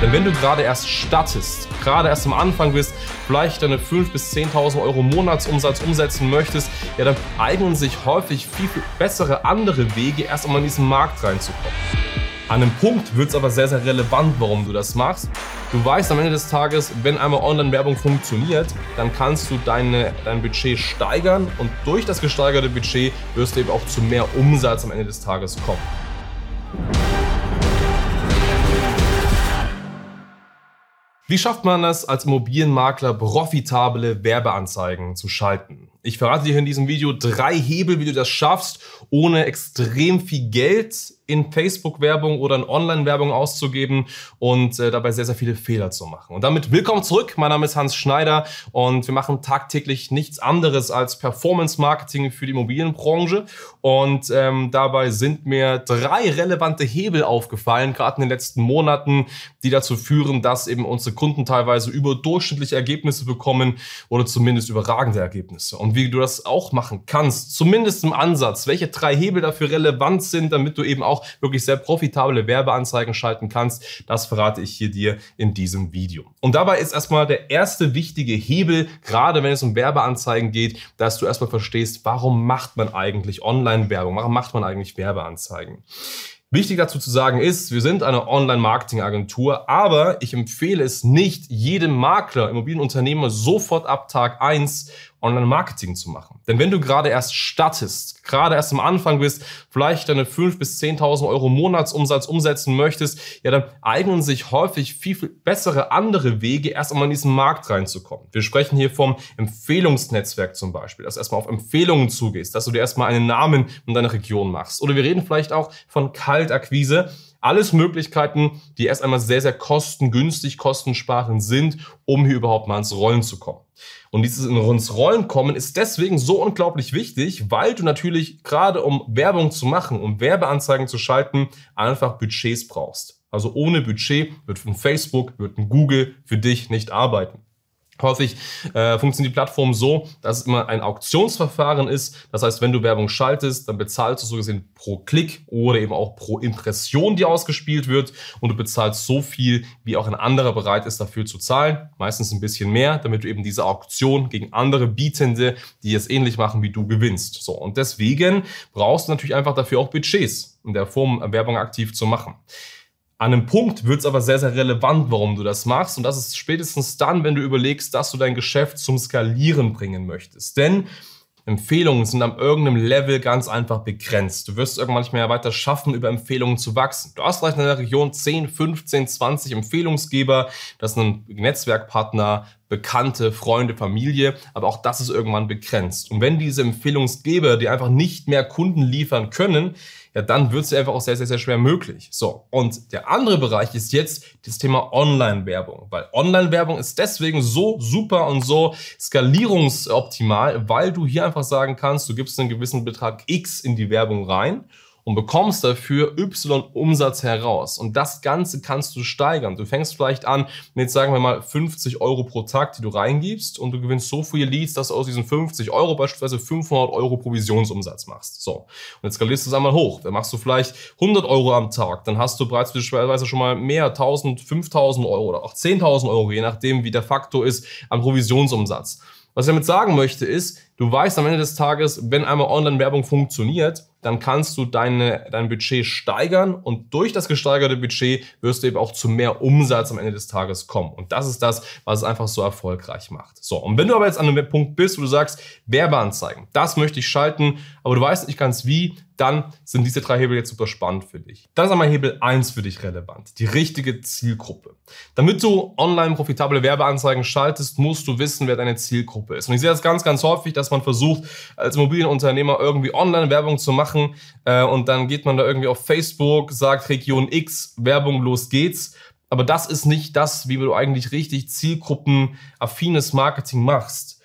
Denn wenn du gerade erst startest, gerade erst am Anfang bist, vielleicht deine 5.000 bis 10.000 Euro Monatsumsatz umsetzen möchtest, ja, dann eignen sich häufig viel, viel bessere andere Wege, erst einmal in diesen Markt reinzukommen. An einem Punkt wird es aber sehr, sehr relevant, warum du das machst. Du weißt am Ende des Tages, wenn einmal Online-Werbung funktioniert, dann kannst du deine, dein Budget steigern und durch das gesteigerte Budget wirst du eben auch zu mehr Umsatz am Ende des Tages kommen. Wie schafft man es als Immobilienmakler profitable Werbeanzeigen zu schalten? Ich verrate dir in diesem Video drei Hebel, wie du das schaffst, ohne extrem viel Geld in Facebook-Werbung oder in Online-Werbung auszugeben und äh, dabei sehr, sehr viele Fehler zu machen. Und damit willkommen zurück. Mein Name ist Hans Schneider und wir machen tagtäglich nichts anderes als Performance-Marketing für die Immobilienbranche. Und ähm, dabei sind mir drei relevante Hebel aufgefallen, gerade in den letzten Monaten, die dazu führen, dass eben unsere Kunden teilweise überdurchschnittliche Ergebnisse bekommen oder zumindest überragende Ergebnisse. Und wie du das auch machen kannst, zumindest im Ansatz, welche drei Hebel dafür relevant sind, damit du eben auch wirklich sehr profitable Werbeanzeigen schalten kannst, das verrate ich hier dir in diesem Video. Und dabei ist erstmal der erste wichtige Hebel, gerade wenn es um Werbeanzeigen geht, dass du erstmal verstehst, warum macht man eigentlich Online-Werbung, warum macht man eigentlich Werbeanzeigen. Wichtig dazu zu sagen ist, wir sind eine Online-Marketing-Agentur, aber ich empfehle es nicht jedem Makler, Immobilienunternehmer sofort ab Tag eins Online-Marketing zu machen. Denn wenn du gerade erst startest, gerade erst am Anfang bist, vielleicht deine 5.000 bis 10.000 Euro Monatsumsatz umsetzen möchtest, ja, dann eignen sich häufig viel, viel bessere andere Wege, erst einmal in diesen Markt reinzukommen. Wir sprechen hier vom Empfehlungsnetzwerk zum Beispiel, dass du erstmal auf Empfehlungen zugehst, dass du dir erstmal einen Namen in deiner Region machst. Oder wir reden vielleicht auch von Kaltakquise, alles Möglichkeiten, die erst einmal sehr, sehr kostengünstig, kostensparend sind, um hier überhaupt mal ins Rollen zu kommen. Und dieses ins Rollen kommen ist deswegen so unglaublich wichtig, weil du natürlich gerade um Werbung zu machen, um Werbeanzeigen zu schalten, einfach Budgets brauchst. Also ohne Budget wird ein Facebook, wird ein Google für dich nicht arbeiten. Häufig äh, funktioniert die Plattform so, dass es immer ein Auktionsverfahren ist. Das heißt, wenn du Werbung schaltest, dann bezahlst du so gesehen pro Klick oder eben auch pro Impression, die ausgespielt wird. Und du bezahlst so viel, wie auch ein anderer bereit ist, dafür zu zahlen. Meistens ein bisschen mehr, damit du eben diese Auktion gegen andere Bietende, die es ähnlich machen wie du, gewinnst. So. Und deswegen brauchst du natürlich einfach dafür auch Budgets in der Form Werbung aktiv zu machen. An einem Punkt wird es aber sehr, sehr relevant, warum du das machst. Und das ist spätestens dann, wenn du überlegst, dass du dein Geschäft zum Skalieren bringen möchtest. Denn Empfehlungen sind am irgendeinem Level ganz einfach begrenzt. Du wirst irgendwann nicht mehr weiter schaffen, über Empfehlungen zu wachsen. Du hast vielleicht in der Region 10, 15, 20 Empfehlungsgeber. Das ist ein Netzwerkpartner, Bekannte, Freunde, Familie. Aber auch das ist irgendwann begrenzt. Und wenn diese Empfehlungsgeber dir einfach nicht mehr Kunden liefern können, ja, dann wird es einfach auch sehr, sehr, sehr schwer möglich. So, und der andere Bereich ist jetzt das Thema Online-Werbung, weil Online-Werbung ist deswegen so super und so skalierungsoptimal, weil du hier einfach sagen kannst, du gibst einen gewissen Betrag X in die Werbung rein und bekommst dafür Y Umsatz heraus. Und das Ganze kannst du steigern. Du fängst vielleicht an mit, sagen wir mal, 50 Euro pro Tag, die du reingibst und du gewinnst so viele Leads, dass du aus diesen 50 Euro beispielsweise 500 Euro Provisionsumsatz machst. So. Und jetzt skalierst du es einmal hoch. Dann machst du vielleicht 100 Euro am Tag. Dann hast du bereits beispielsweise schon mal mehr, 1000, 5000 Euro oder auch 10.000 Euro, je nachdem, wie der Faktor ist, an Provisionsumsatz. Was ich damit sagen möchte ist, du weißt am Ende des Tages, wenn einmal Online-Werbung funktioniert, dann kannst du deine, dein Budget steigern und durch das gesteigerte Budget wirst du eben auch zu mehr Umsatz am Ende des Tages kommen. Und das ist das, was es einfach so erfolgreich macht. So, und wenn du aber jetzt an einem Punkt bist, wo du sagst, Werbeanzeigen, das möchte ich schalten, aber du weißt nicht ganz wie, dann sind diese drei Hebel jetzt super spannend für dich. Dann ist einmal Hebel 1 für dich relevant, die richtige Zielgruppe. Damit du online profitable Werbeanzeigen schaltest, musst du wissen, wer deine Zielgruppe ist. Und ich sehe das ganz, ganz häufig, dass man versucht, als Immobilienunternehmer irgendwie Online-Werbung zu machen, machen äh, und dann geht man da irgendwie auf Facebook, sagt Region X, Werbung, los geht's. Aber das ist nicht das, wie du eigentlich richtig zielgruppenaffines Marketing machst.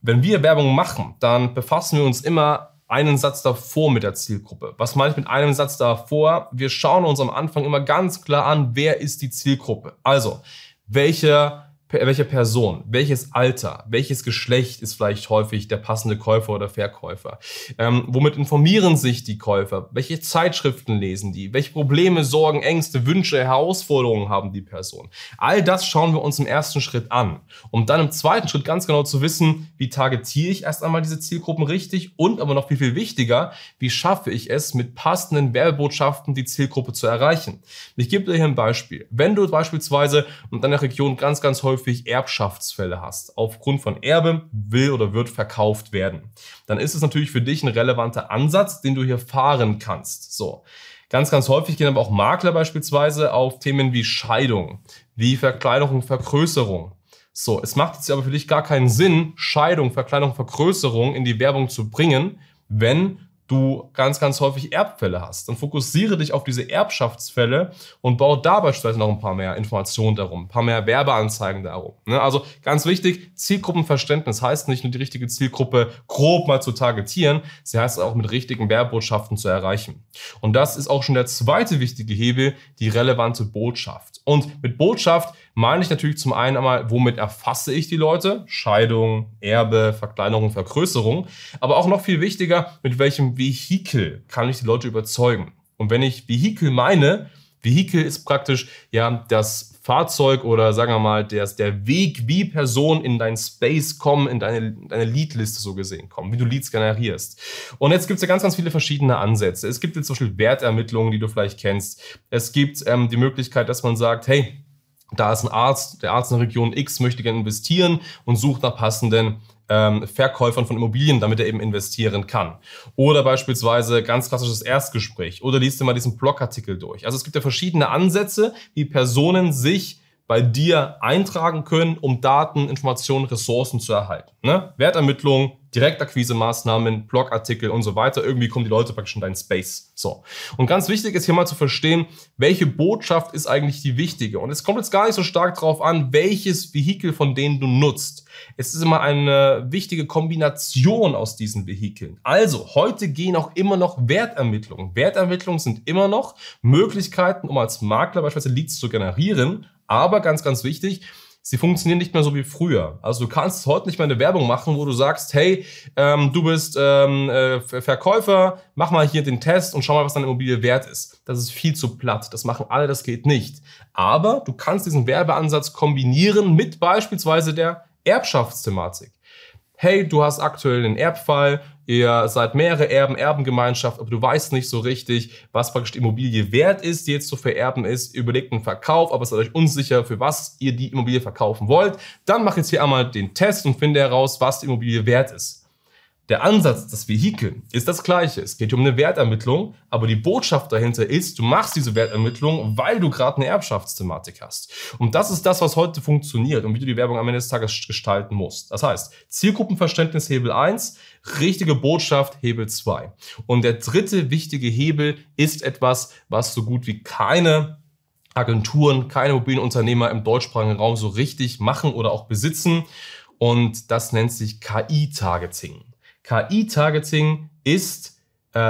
Wenn wir Werbung machen, dann befassen wir uns immer einen Satz davor mit der Zielgruppe. Was meine ich mit einem Satz davor? Wir schauen uns am Anfang immer ganz klar an, wer ist die Zielgruppe. Also, welcher welche Person, welches Alter, welches Geschlecht ist vielleicht häufig der passende Käufer oder Verkäufer? Ähm, womit informieren sich die Käufer? Welche Zeitschriften lesen die? Welche Probleme, Sorgen, Ängste, Wünsche, Herausforderungen haben die Person? All das schauen wir uns im ersten Schritt an, um dann im zweiten Schritt ganz genau zu wissen, wie targetiere ich erst einmal diese Zielgruppen richtig und aber noch viel, viel wichtiger, wie schaffe ich es, mit passenden Werbebotschaften die Zielgruppe zu erreichen. Ich gebe dir hier ein Beispiel. Wenn du beispielsweise in deiner Region ganz, ganz häufig häufig Erbschaftsfälle hast, aufgrund von Erbe will oder wird verkauft werden, dann ist es natürlich für dich ein relevanter Ansatz, den du hier fahren kannst. So. Ganz, ganz häufig gehen aber auch Makler beispielsweise auf Themen wie Scheidung, wie Verkleinerung, Vergrößerung. So, es macht jetzt aber für dich gar keinen Sinn, Scheidung, Verkleinerung, Vergrößerung in die Werbung zu bringen, wenn du ganz, ganz häufig Erbfälle hast. Dann fokussiere dich auf diese Erbschaftsfälle und baue da beispielsweise noch ein paar mehr Informationen darum, ein paar mehr Werbeanzeigen darum. Ne? Also ganz wichtig, Zielgruppenverständnis heißt nicht nur die richtige Zielgruppe grob mal zu targetieren, sie heißt auch mit richtigen Werbotschaften zu erreichen. Und das ist auch schon der zweite wichtige Hebel, die relevante Botschaft. Und mit Botschaft meine ich natürlich zum einen einmal, womit erfasse ich die Leute? Scheidung, Erbe, Verkleinerung, Vergrößerung. Aber auch noch viel wichtiger, mit welchem Vehikel kann ich die Leute überzeugen? Und wenn ich Vehikel meine, Vehikel ist praktisch ja das Fahrzeug oder sagen wir mal der, der Weg, wie Personen in dein Space kommen, in deine, deine Leadliste so gesehen kommen, wie du Leads generierst. Und jetzt gibt es ja ganz, ganz viele verschiedene Ansätze. Es gibt jetzt zum Beispiel Wertermittlungen, die du vielleicht kennst. Es gibt ähm, die Möglichkeit, dass man sagt, hey, da ist ein Arzt, der Arzt in der Region X möchte gerne investieren und sucht nach passenden ähm, Verkäufern von Immobilien, damit er eben investieren kann. Oder beispielsweise ganz klassisches Erstgespräch. Oder liest dir mal diesen Blogartikel durch. Also es gibt ja verschiedene Ansätze, wie Personen sich bei dir eintragen können, um Daten, Informationen, Ressourcen zu erhalten. Ne? Wertermittlung, Direktakquise-Maßnahmen, Blogartikel und so weiter. Irgendwie kommen die Leute praktisch in deinen Space. So. Und ganz wichtig ist hier mal zu verstehen, welche Botschaft ist eigentlich die wichtige. Und es kommt jetzt gar nicht so stark darauf an, welches Vehikel von denen du nutzt. Es ist immer eine wichtige Kombination aus diesen Vehikeln. Also, heute gehen auch immer noch Wertermittlungen. Wertermittlungen sind immer noch Möglichkeiten, um als Makler beispielsweise Leads zu generieren. Aber ganz, ganz wichtig, sie funktionieren nicht mehr so wie früher. Also du kannst heute nicht mehr eine Werbung machen, wo du sagst, hey, ähm, du bist ähm, äh, Verkäufer, mach mal hier den Test und schau mal, was deine Immobilie wert ist. Das ist viel zu platt. Das machen alle, das geht nicht. Aber du kannst diesen Werbeansatz kombinieren mit beispielsweise der Erbschaftsthematik. Hey, du hast aktuell einen Erbfall, ihr seid mehrere Erben, Erbengemeinschaft, aber du weißt nicht so richtig, was praktisch die Immobilie wert ist, die jetzt zu vererben ist. Überlegt einen Verkauf, aber seid euch unsicher, für was ihr die Immobilie verkaufen wollt. Dann mach jetzt hier einmal den Test und finde heraus, was die Immobilie wert ist. Der Ansatz, das Vehikel, ist das gleiche. Es geht um eine Wertermittlung, aber die Botschaft dahinter ist, du machst diese Wertermittlung, weil du gerade eine Erbschaftsthematik hast. Und das ist das, was heute funktioniert und wie du die Werbung am Ende des Tages gestalten musst. Das heißt, Zielgruppenverständnis Hebel 1, richtige Botschaft Hebel 2. Und der dritte wichtige Hebel ist etwas, was so gut wie keine Agenturen, keine Immobilienunternehmer im deutschsprachigen Raum so richtig machen oder auch besitzen. Und das nennt sich KI-Targeting. KI-Targeting ist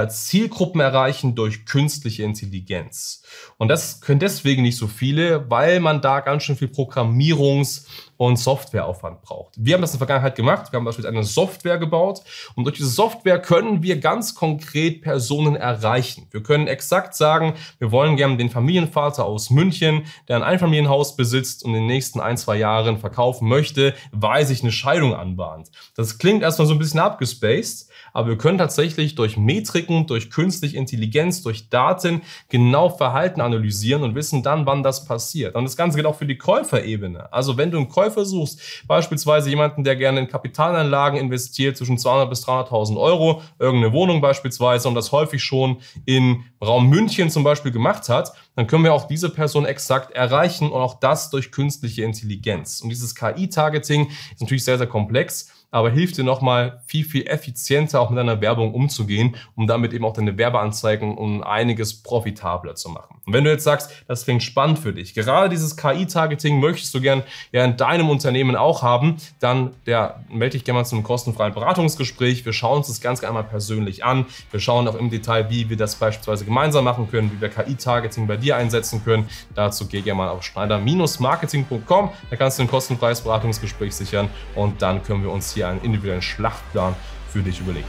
Zielgruppen erreichen durch künstliche Intelligenz. Und das können deswegen nicht so viele, weil man da ganz schön viel Programmierungs- und Softwareaufwand braucht. Wir haben das in der Vergangenheit gemacht. Wir haben beispielsweise eine Software gebaut und durch diese Software können wir ganz konkret Personen erreichen. Wir können exakt sagen, wir wollen gerne den Familienvater aus München, der ein Einfamilienhaus besitzt und in den nächsten ein, zwei Jahren verkaufen möchte, weil sich eine Scheidung anbahnt. Das klingt erstmal so ein bisschen abgespaced, aber wir können tatsächlich durch Metriken, durch künstliche Intelligenz, durch Daten genau Verhalten analysieren und wissen dann, wann das passiert. Und das Ganze geht auch für die Käuferebene. Also wenn du einen Käufer suchst, beispielsweise jemanden, der gerne in Kapitalanlagen investiert, zwischen 200 bis 300.000 Euro, irgendeine Wohnung beispielsweise und das häufig schon in Raum München zum Beispiel gemacht hat, dann können wir auch diese Person exakt erreichen und auch das durch künstliche Intelligenz. Und dieses KI-Targeting ist natürlich sehr, sehr komplex aber hilft dir nochmal viel, viel effizienter auch mit deiner Werbung umzugehen, um damit eben auch deine Werbeanzeigen um einiges profitabler zu machen. Und wenn du jetzt sagst, das klingt spannend für dich, gerade dieses KI-Targeting möchtest du gern ja in deinem Unternehmen auch haben, dann ja, melde dich gerne mal zu einem kostenfreien Beratungsgespräch. Wir schauen uns das Ganze einmal persönlich an. Wir schauen auch im Detail, wie wir das beispielsweise gemeinsam machen können, wie wir KI-Targeting bei dir einsetzen können. Dazu geh gerne mal auf schneider-marketing.com. Da kannst du ein kostenfreies Beratungsgespräch sichern und dann können wir uns hier einen individuellen Schlachtplan für dich überlegen.